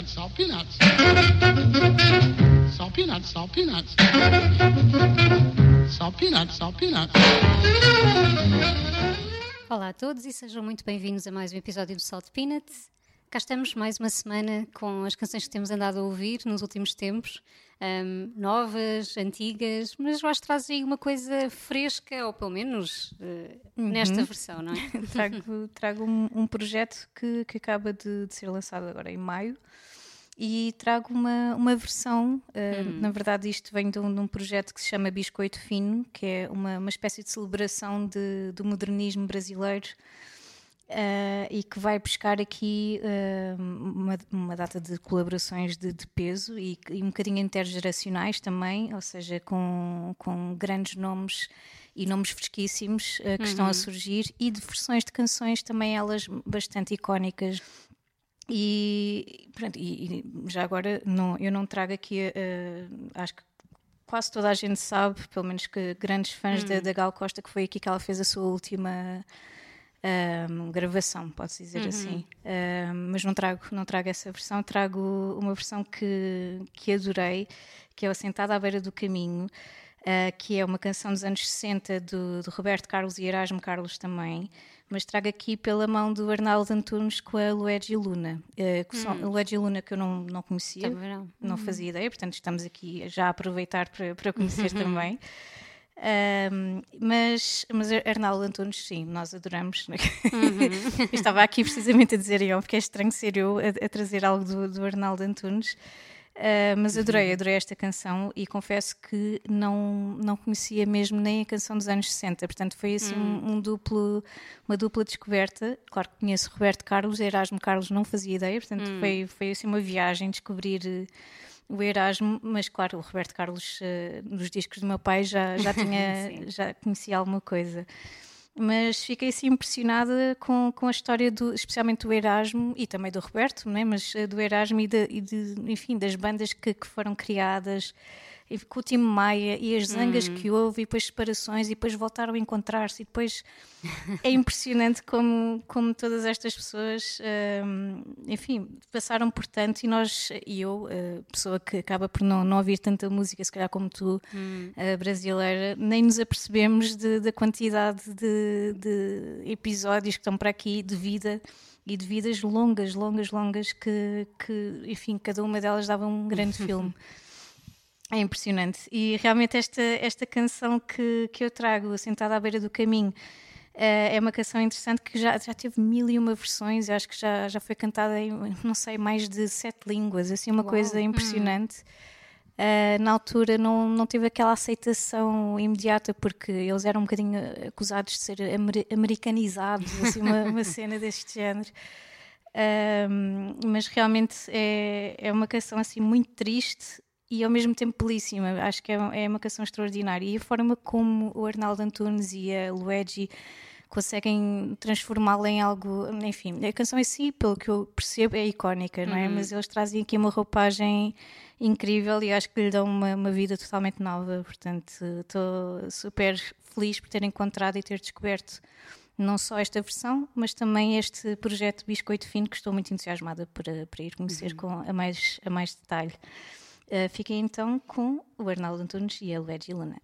peanuts, salt peanuts. Salt peanuts, salt peanuts. Salt peanuts, salt peanuts. Olá a todos e sejam muito bem-vindos a mais um episódio do Salt Peanuts. Cá estamos mais uma semana com as canções que temos andado a ouvir nos últimos tempos, um, novas, antigas, mas eu acho que traz aí uma coisa fresca, ou pelo menos uh, uhum. nesta versão, não é? trago trago um, um projeto que, que acaba de, de, ser lançado agora em maio e trago uma, uma versão. Uh, hum. Na verdade, isto vem de um, de um, projeto que se chama Biscoito Fino, que é uma, uma espécie de celebração de, do modernismo brasileiro. Uh, e que vai buscar aqui uh, uma, uma, data de colaborações de, de peso e, e, um bocadinho intergeracionais também, ou seja, com, com grandes nomes e nomes fresquíssimos uh, que uhum. estão a uhum. surgir e de versões de canções também elas bastante icónicas. E, pronto, e, e já agora não, eu não trago aqui, acho que quase toda a gente sabe, pelo menos que grandes fãs da, hum. da Gal Costa, que foi aqui que ela fez a sua última um, gravação, pode-se dizer uhum. assim. Um, mas não trago, não trago essa versão, trago uma versão que, que adorei, que é o Sentada à Beira do Caminho, uh, que é uma canção dos anos 60 do, do Roberto Carlos e Erasmo Carlos também, mas trago aqui pela mão do Arnaldo Antunes com a Luigi Luna. Uh, hum. Luigi Luna que eu não, não conhecia, não, não hum. fazia ideia, portanto estamos aqui já a aproveitar para, para conhecer também. Um, mas, mas Arnaldo Antunes, sim, nós adoramos. Uhum. Estava aqui precisamente a dizer eu, porque é estranho ser eu a, a trazer algo do, do Arnaldo Antunes. Uh, mas adorei, uhum. adorei esta canção e confesso que não, não conhecia mesmo nem a canção dos anos 60, portanto foi assim um, um, duplo, uma dupla descoberta. Claro que conheço Roberto Carlos, Erasmo Carlos não fazia ideia, portanto hum. foi, foi assim uma viagem descobrir o Erasmo, mas claro, o Roberto Carlos uh, nos discos do meu pai já, já tinha, já conhecia alguma coisa. Mas fiquei assim impressionada com, com a história, do, especialmente do Erasmo e também do Roberto, né? mas uh, do Erasmo e, de, e de, enfim, das bandas que, que foram criadas e com o Tim Maia e as zangas hum. que houve e depois separações e depois voltaram a encontrar-se e depois é impressionante como, como todas estas pessoas um, enfim, passaram por tanto e nós, e eu, a pessoa que acaba por não, não ouvir tanta música se calhar como tu, hum. brasileira, nem nos apercebemos da quantidade de, de episódios que estão para aqui de vida e de vidas longas, longas, longas que, que enfim, cada uma delas dava um grande filme. É impressionante. E realmente esta, esta canção que, que eu trago, Sentada à Beira do Caminho, uh, é uma canção interessante que já, já teve mil e uma versões. Eu acho que já, já foi cantada em, não sei, mais de sete línguas. Assim, uma Uau. coisa hum. impressionante. Uh, na altura não, não teve aquela aceitação imediata porque eles eram um bocadinho acusados de ser amer americanizados, assim, uma, uma cena deste género. Uh, mas realmente é, é uma canção assim muito triste e ao mesmo tempo belíssima. Acho que é, é uma canção extraordinária. E a forma como o Arnaldo Antunes e a Luigi conseguem transformá-la em algo, enfim, a canção em si, pelo que eu percebo, é icónica, não é? Uhum. Mas eles trazem aqui uma roupagem incrível e acho que lhe dão uma, uma vida totalmente nova. Portanto, estou super feliz por ter encontrado e ter descoberto não só esta versão, mas também este projeto Biscoito Fino, que estou muito entusiasmada para, para ir conhecer uhum. com a mais, a mais detalhe. Uh, fiquem então com o Arnaldo Antunes e a Luigi Luna.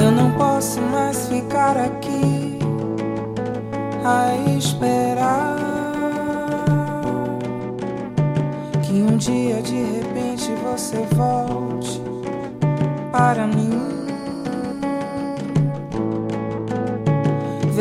Eu não posso mais ficar aqui a esperar que um dia de repente você volte para mim.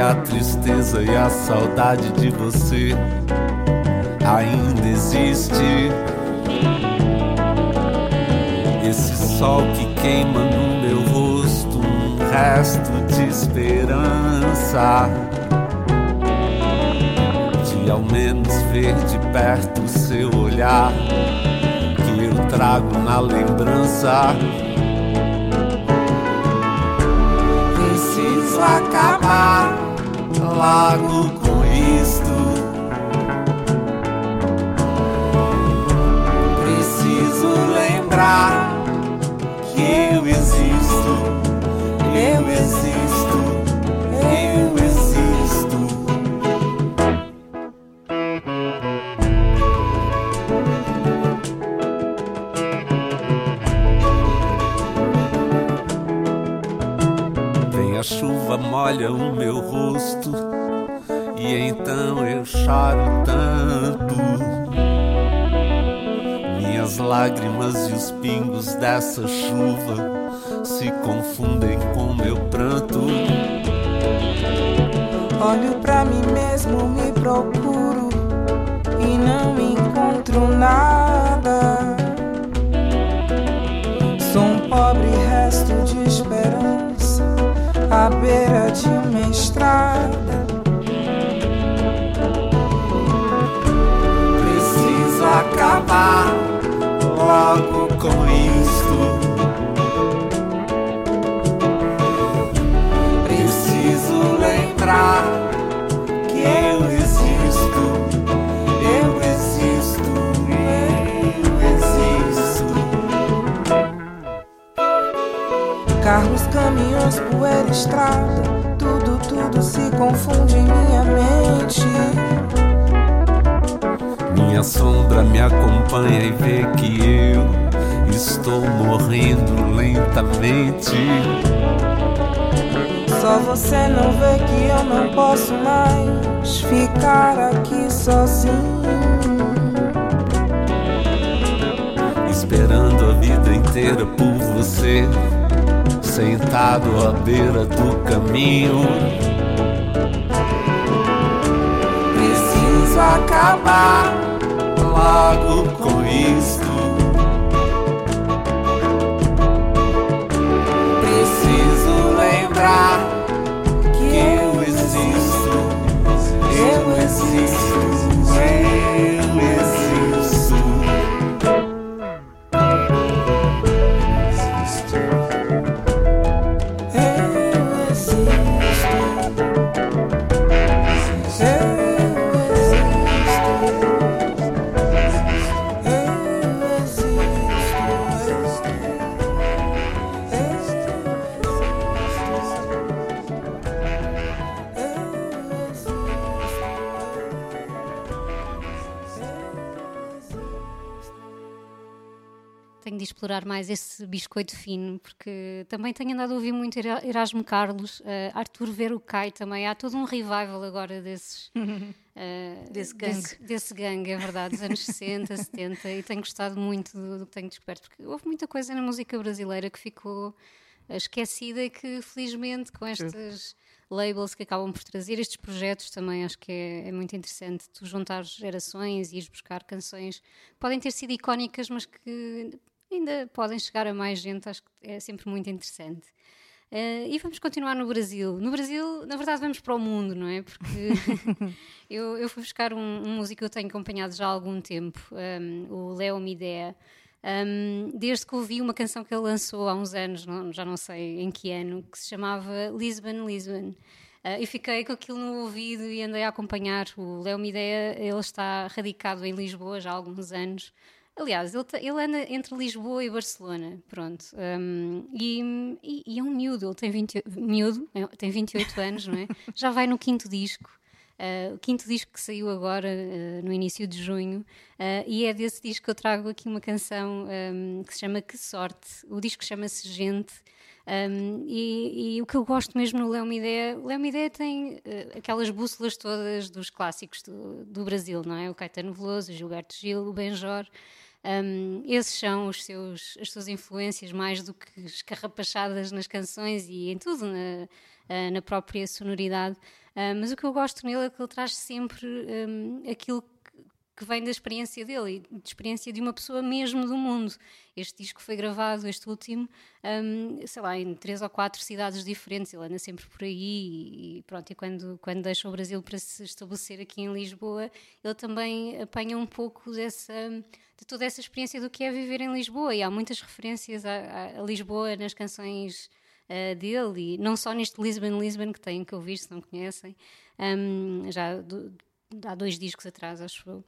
a tristeza e a saudade de você ainda existe. Esse sol que queima no meu rosto, um resto de esperança. De ao menos ver de perto o seu olhar, que eu trago na lembrança. Preciso acabar logo com isto. Preciso lembrar que eu existo, dessa chuva se confundem com meu pranto. Olho pra mim mesmo, me procuro e não encontro nada. Sou um pobre resto de esperança à beira de estrada. Tudo, tudo se confunde em minha mente. Minha sombra me acompanha e vê que eu estou morrendo lentamente. Só você não vê que eu não posso mais ficar aqui sozinho. Esperando a vida inteira por você, sentado à beira do caminho. Preciso acabar logo com isto. Explorar mais esse biscoito fino, porque também tenho andado a ouvir muito Era- Erasmo Carlos, eh, Arthur Verocai também. Há todo um revival agora desses. eh, Desse gangue. Desse, desse gangue, é verdade, dos anos 60, 70, e tenho gostado muito do, do que tenho descoberto, porque houve muita coisa na música brasileira que ficou eh, esquecida e que, felizmente, com estas labels que acabam por trazer estes projetos também acho que é, é muito interessante tu juntar gerações e ires buscar canções que podem ter sido icónicas mas que ainda podem chegar a mais gente acho que é sempre muito interessante Eh, e vamos continuar no Brasil. No Brasil, na verdade, vamos para o mundo, não é? Porque eu, eu fui buscar um, um músico que eu tenho acompanhado já há algum tempo, um, o Leo Midea. Um, desde que ouvi uma canção que ele lançou há uns anos, não- já não sei em que ano, que se chamava Lisbon, Lisbon. Uh, e fiquei com aquilo no ouvido e andei a acompanhar. O Leo Midea, ele está radicado em Lisboa já há alguns anos. Aliás, ele, ele anda entre Lisboa e Barcelona, pronto. Um, e, e- e é um miúdo, ele tem, 20, miúdo, é, tem 28 anos, não é? Já vai no quinto disco. Uh, o quinto disco que saiu agora, uh, no início de junho, uh, e é desse disco que eu trago aqui uma canção um, que se chama Que Sorte. O disco chama-se Gente. Um, e, e o que eu gosto mesmo no Léo Midé, o Léo Midé tem uh, aquelas bússolas todas dos clássicos do, do Brasil, não é? O Caetano Veloso, o Gilberto Gil, o Benjor. Um, esses são os seus, as suas influências mais do que escarrapachadas nas canções e em tudo, na, uh, na própria sonoridade. Uh, mas o que eu gosto nele é que ele traz sempre um, aquilo que, que vem da experiência dele e experiência de uma pessoa mesmo do mundo. Este disco foi gravado, este último, um, sei lá, em três ou quatro cidades diferentes. Ele anda sempre por aí e, pronto. E quando, quando deixa o Brasil para se estabelecer aqui em Lisboa, ele também apanha um pouco dessa, de toda essa experiência do que é viver em Lisboa. E há muitas referências a, a Lisboa nas canções uh, dele, e não só neste Lisbon Lisbon que têm que ouvir, se não conhecem, um, já do, há dois discos atrás, acho eu.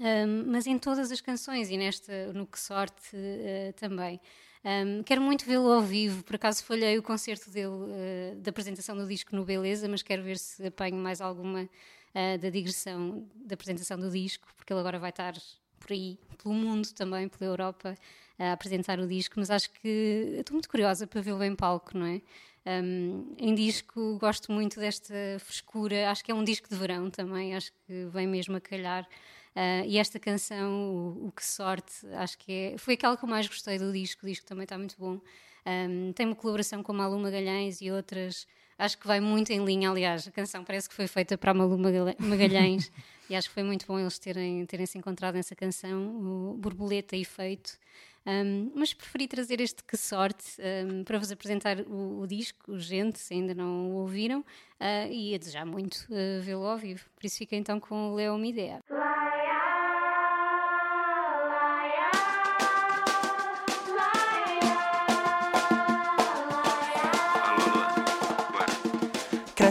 Um, mas em todas as canções e nesta, no Que Sorte uh, também. Um, quero muito vê-lo ao vivo, por acaso falhei o concerto dele, uh, da apresentação do disco no Beleza, mas quero ver se apanho mais alguma uh, da digressão da apresentação do disco, porque ele agora vai estar por aí, pelo mundo também, pela Europa, a apresentar o disco, mas acho que estou muito curiosa para vê-lo em palco, não é? Um, em disco gosto muito desta frescura, acho que é um disco de verão também, acho que vem mesmo a calhar. Uh, e esta canção, o, o, Que Sorte, acho que é, foi aquela que eu mais gostei do disco. O disco também está muito bom. Um, tem uma colaboração com a Malu Magalhães e outras. Acho que vai muito em linha. Aliás, a canção parece que foi feita para a Malu Magalhães e acho que foi muito bom eles terem, terem se encontrado nessa canção, o Borboleta Efeito. Um, mas preferi trazer este Que Sorte um, para vos apresentar o, o, disco, gente, se ainda não o ouviram, uh, e a desejar muito uh, vê-lo ao vivo. Por isso fica então com o Leo Midea.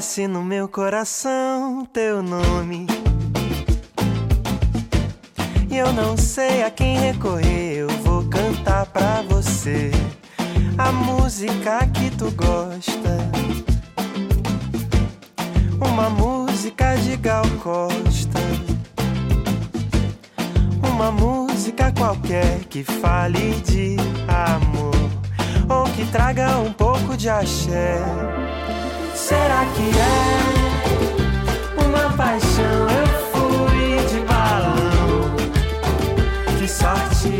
Cresce no meu coração teu nome. E eu não sei a quem recorrer, eu vou cantar pra você a música que tu gosta. Uma música de Gal Costa. Uma música qualquer que fale de amor ou que traga um pouco de axé. Será que é uma paixão? Eu fui de balão. Que sorte!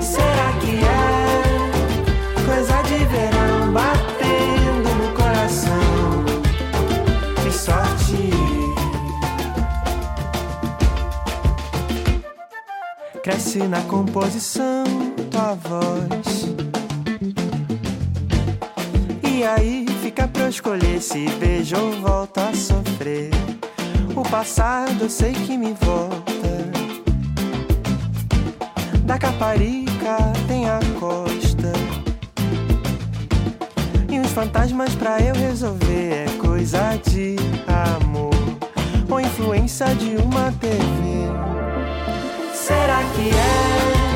Será que é coisa de verão batendo no coração? Que sorte! Cresce na composição tua voz. E aí fica pra eu escolher se beijo ou volta a sofrer. O passado eu sei que me volta. Da Caparica tem a costa. E os fantasmas pra eu resolver é coisa de amor. Ou influência de uma TV. Será que é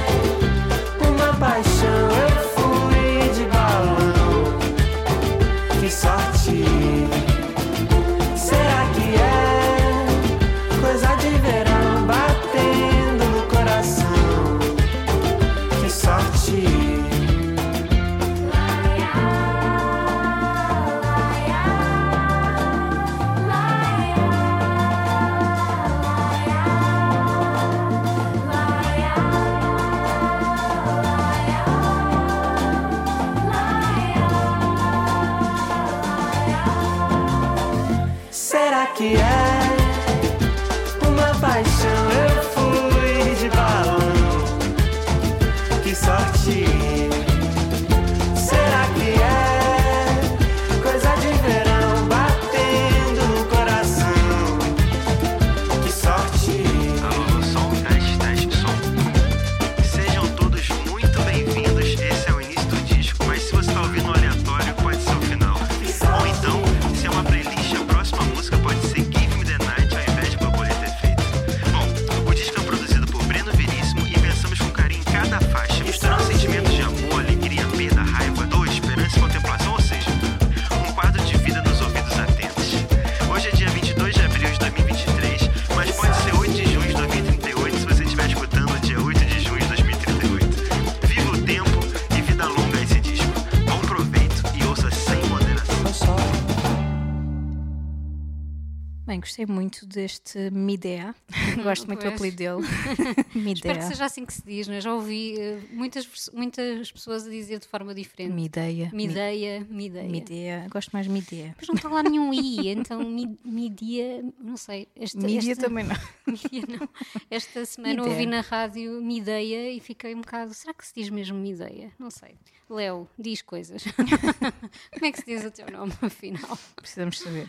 gostei muito deste Midea. Gosto muito do apelido dele. Espero que Midea. seja assim que se diz, não é? Já ouvi eh, muitas, muitas pessoas a dizer de forma diferente. Mideia. Mideia, mideia. Midea. Gosto mais de Midea. Mas não está lá nenhum I, então mi- midia, não sei. Esta, Mídia esta, também não. Não. Esta semana Mideia. ouvi na rádio Mideia e fiquei um bocado. Será que se diz mesmo Mideia? Não sei. Léo, diz coisas. Como é que se diz o teu nome, afinal? Precisamos saber.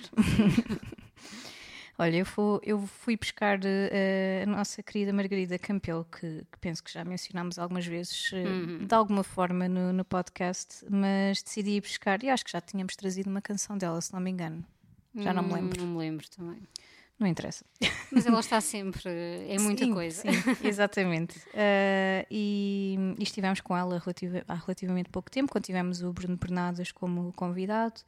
Olha, eu, fui, eu fui buscar eh, a nossa querida Margarida Campelo, que, que penso que já mencionámos algumas vezes, eh, de alguma forma no, no podcast, mas decidi ir buscar, e acho que já tínhamos trazido uma canção dela, se não me engano. Já não me Hum, lembro. Não me lembro também. Não interessa. Mas ela está sempre, é muita Sim, coisa. Sim, exatamente. Uh, e, e estivemos com ela relativa- há relativamente pouco tempo, quando tivemos o Bruno Bernadas como convidado.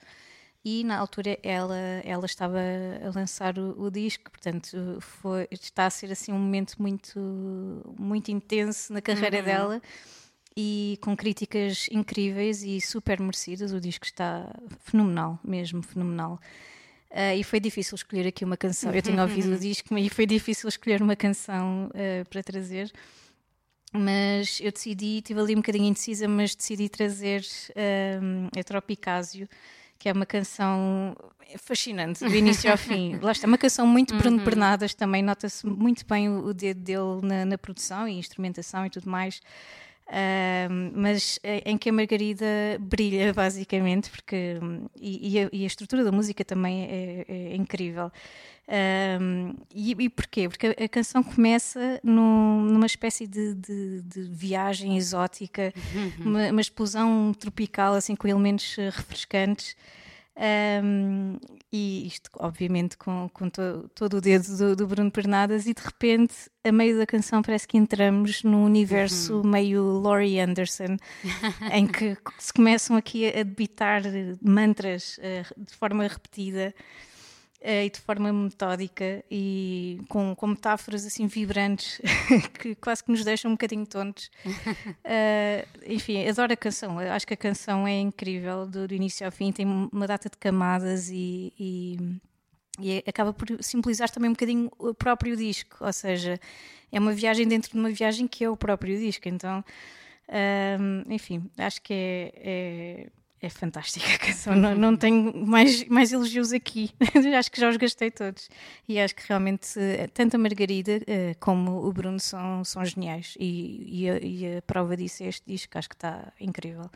E na altura ela, ela estava a lançar o, o disco, portanto foi, está a ser assim um momento muito, muito intenso na carreira dela e com críticas incríveis e super merecidas. O disco está fenomenal, mesmo fenomenal. Ah, e foi difícil escolher aqui uma canção. Eu tinha ouvido o disco e foi difícil escolher uma canção ah, para trazer. Mas eu decidi, estive ali um bocadinho indecisa, mas decidi trazer ah, a Tropicásio, que é uma canção fascinante, do início ao fim. Lá está, uma canção muito Bruno Bernadas também, nota-se muito bem o, o dedo dele na, na produção e instrumentação e tudo mais. Ahm, mas eh, em que a Margarida brilha basicamente porque hum, e, e a, e a estrutura da música também é, é incrível Ahm, e, e porquê? Porque a, a canção começa num- numa espécie de, de- de viagem exótica, uma, uma explosão tropical assim com elementos eh, refrescantes um, e isto, obviamente, com, com to- todo o dedo do, do Bruno Pernadas, e de repente, a meio da canção, parece que entramos num universo meio Laurie Anderson, em que se começam aqui a debitar mantras eh, de forma repetida. Eh, E de forma metódica e com, com metáforas assim vibrantes que quase que nos deixam um bocadinho tontos. Uh, enfim, adoro a canção. Acho que a canção é incrível do, do início ao fim, tem uma data de camadas e, e, e é- acaba por simbolizar também um bocadinho o próprio disco. Ou seja, é uma viagem dentro de uma viagem que é o próprio disco. Então, um, enfim, acho que é. é é fantástica a canção, não, não tenho mais, mais elogios aqui, acho que já os gastei todos. E acho que realmente eh, tanto a Margarida eh, como o Bruno são, são geniais. E, e, a, e a prova disso é este disco, acho que está incrível.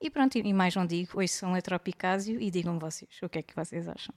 E pronto, e mais não digo, hoje são a Tropicásio e digam vocês o que é que vocês acham.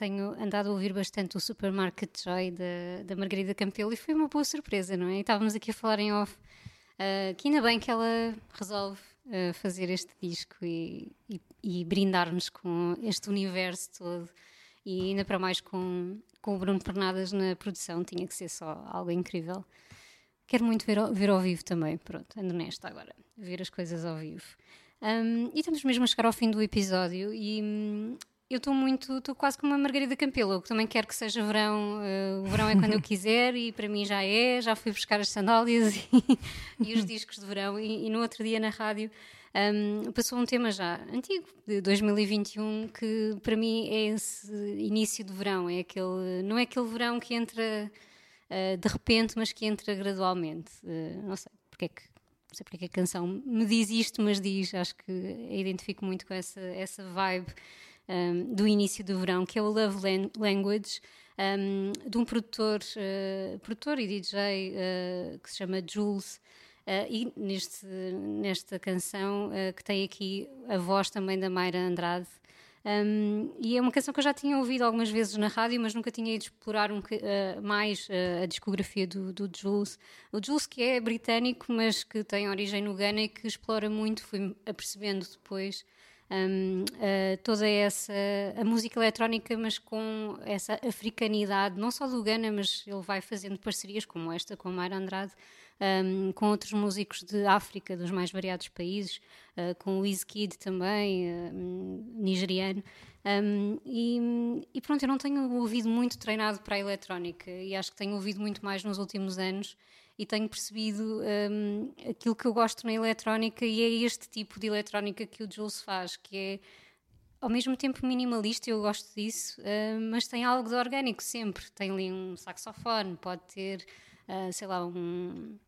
Tenho andado a ouvir bastante o Supermarket Joy da, da Margarida Campelo e foi uma boa surpresa, não é? E estávamos aqui a falar em off ah, que ainda bem que ela resolve ah, fazer este disco e, e- e brindar-nos com este universo todo e ainda para mais com, com o Bruno Pernadas na produção, tinha que ser só algo incrível. Quero muito ver, ver ao vivo também, pronto, ando nesta agora, ver as coisas ao vivo. Um, e estamos mesmo a chegar ao fim do episódio e hum, eu estou muito, estou quase como uma Margarida Campelo, eu também quero que seja verão, eh, o verão é quando eu quiser e para mim já é, já fui buscar as sandálias e, e os discos de verão. E, e no outro dia na rádio um, passou um tema já antigo, de 2021, que para mim é esse início de verão, é aquele, não é aquele verão que entra uh, de repente, mas que entra gradualmente. Uh, não sei porque é que não sei porque é que a canção me diz isto, mas diz, acho que a identifico muito com essa, essa vibe um, do início do verão, que é o Love Lan- Language, um, de um produtor, uh, produtor e DJ uh, que se chama Jules. Uh, e neste, nesta canção uh, que tem aqui a voz também da Mayra Andrade, um, e é uma canção que eu já tinha ouvido algumas vezes na rádio, mas nunca tinha ido explorar um, uh, mais uh, a discografia do, do Jules. O Jules, que é britânico, mas que tem origem no Ghana e que explora muito, fui apercebendo depois. Um, uh, toda essa a música eletrónica, mas com essa africanidade, não só do Ghana, mas ele vai fazendo parcerias como esta com a Mayra Andrade, um, com outros músicos de África, dos mais variados países, uh, com o Wizkid também, uh, nigeriano. Um, e, e pronto, eu não tenho ouvido muito treinado para a eletrónica e acho que tenho ouvido muito mais nos últimos anos e tenho percebido um, aquilo que eu gosto na eletrónica e é este tipo de eletrónica que o Jules faz, que é ao mesmo tempo minimalista, eu gosto disso, uh, mas tem algo de orgânico sempre. Tem ali um saxofone, pode ter, uh, sei lá, um,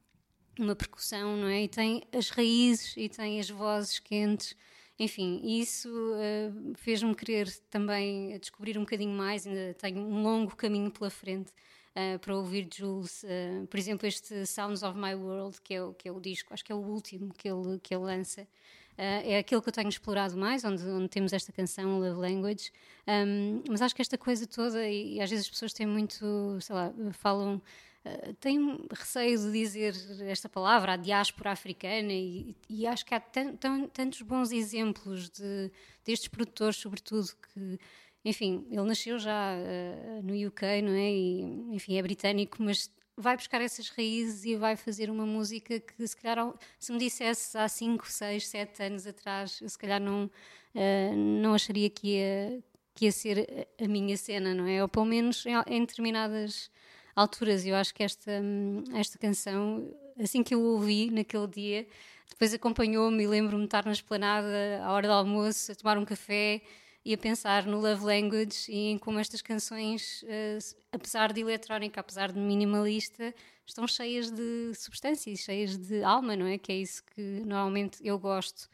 uma percussão, não é? E tem as raízes e tem as vozes quentes. Enfim, isso uh, fez-me querer também descobrir um bocadinho mais. Ainda tenho um longo caminho pela frente uh, para ouvir Jules. Uh, por exemplo, este Sounds of My World, que é, o, que é o disco, acho que é o último que ele, que ele lança. É aquele que eu tenho explorado mais, onde, onde temos esta canção, Love Language. Um, mas acho que esta coisa toda, e, e às vezes as pessoas têm muito, sei lá, falam Uh, tenho receio de dizer esta palavra, a diáspora africana, e, e acho que há tan, tan, tantos bons exemplos de, destes produtores, sobretudo, que, enfim, ele nasceu já uh, no UK, não é? E, enfim, é britânico, mas vai buscar essas raízes e vai fazer uma música que, se calhar, se me dissesse há 5, 6, 7 anos atrás, eu se calhar não, uh, não acharia que ia, que ia ser a minha cena, não é? Ou pelo menos em, em determinadas alturas. Eu acho que esta, hum, esta canção, assim que eu ouvi naquele dia, depois acompanhou-me e lembro-me de estar na esplanada à hora do almoço, a tomar um café e a pensar no Love Language e em como estas canções, uh, apesar de eletrónica, apesar de minimalista, estão cheias de substâncias, cheias de alma, não é? Que é isso que normalmente eu gosto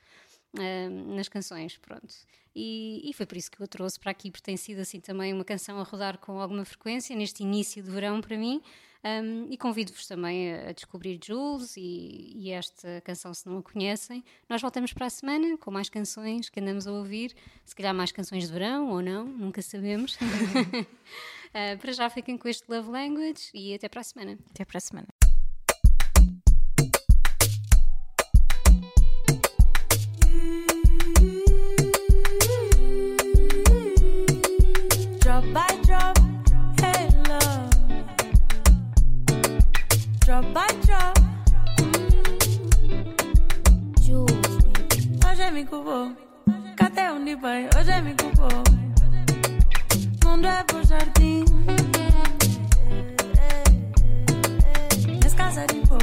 nas canções, pronto. E, e, foi por isso que eu a trouxe para aqui, porque tem sido assim também uma canção a rodar com alguma frequência neste início de verão para mim. Um, e convido-vos também a, a, descobrir Jules e, e, esta canção se não a conhecem. Nós voltamos para a semana com mais canções que andamos a ouvir, se calhar mais canções de verão ou não, nunca sabemos. uh, para já fiquem com este Love Language e até para a semana. Até para a semana. Hoje é me culpou, cadê onde vai? Hoje é me culpou. Mundo é por jardim. Nesse casa de boa,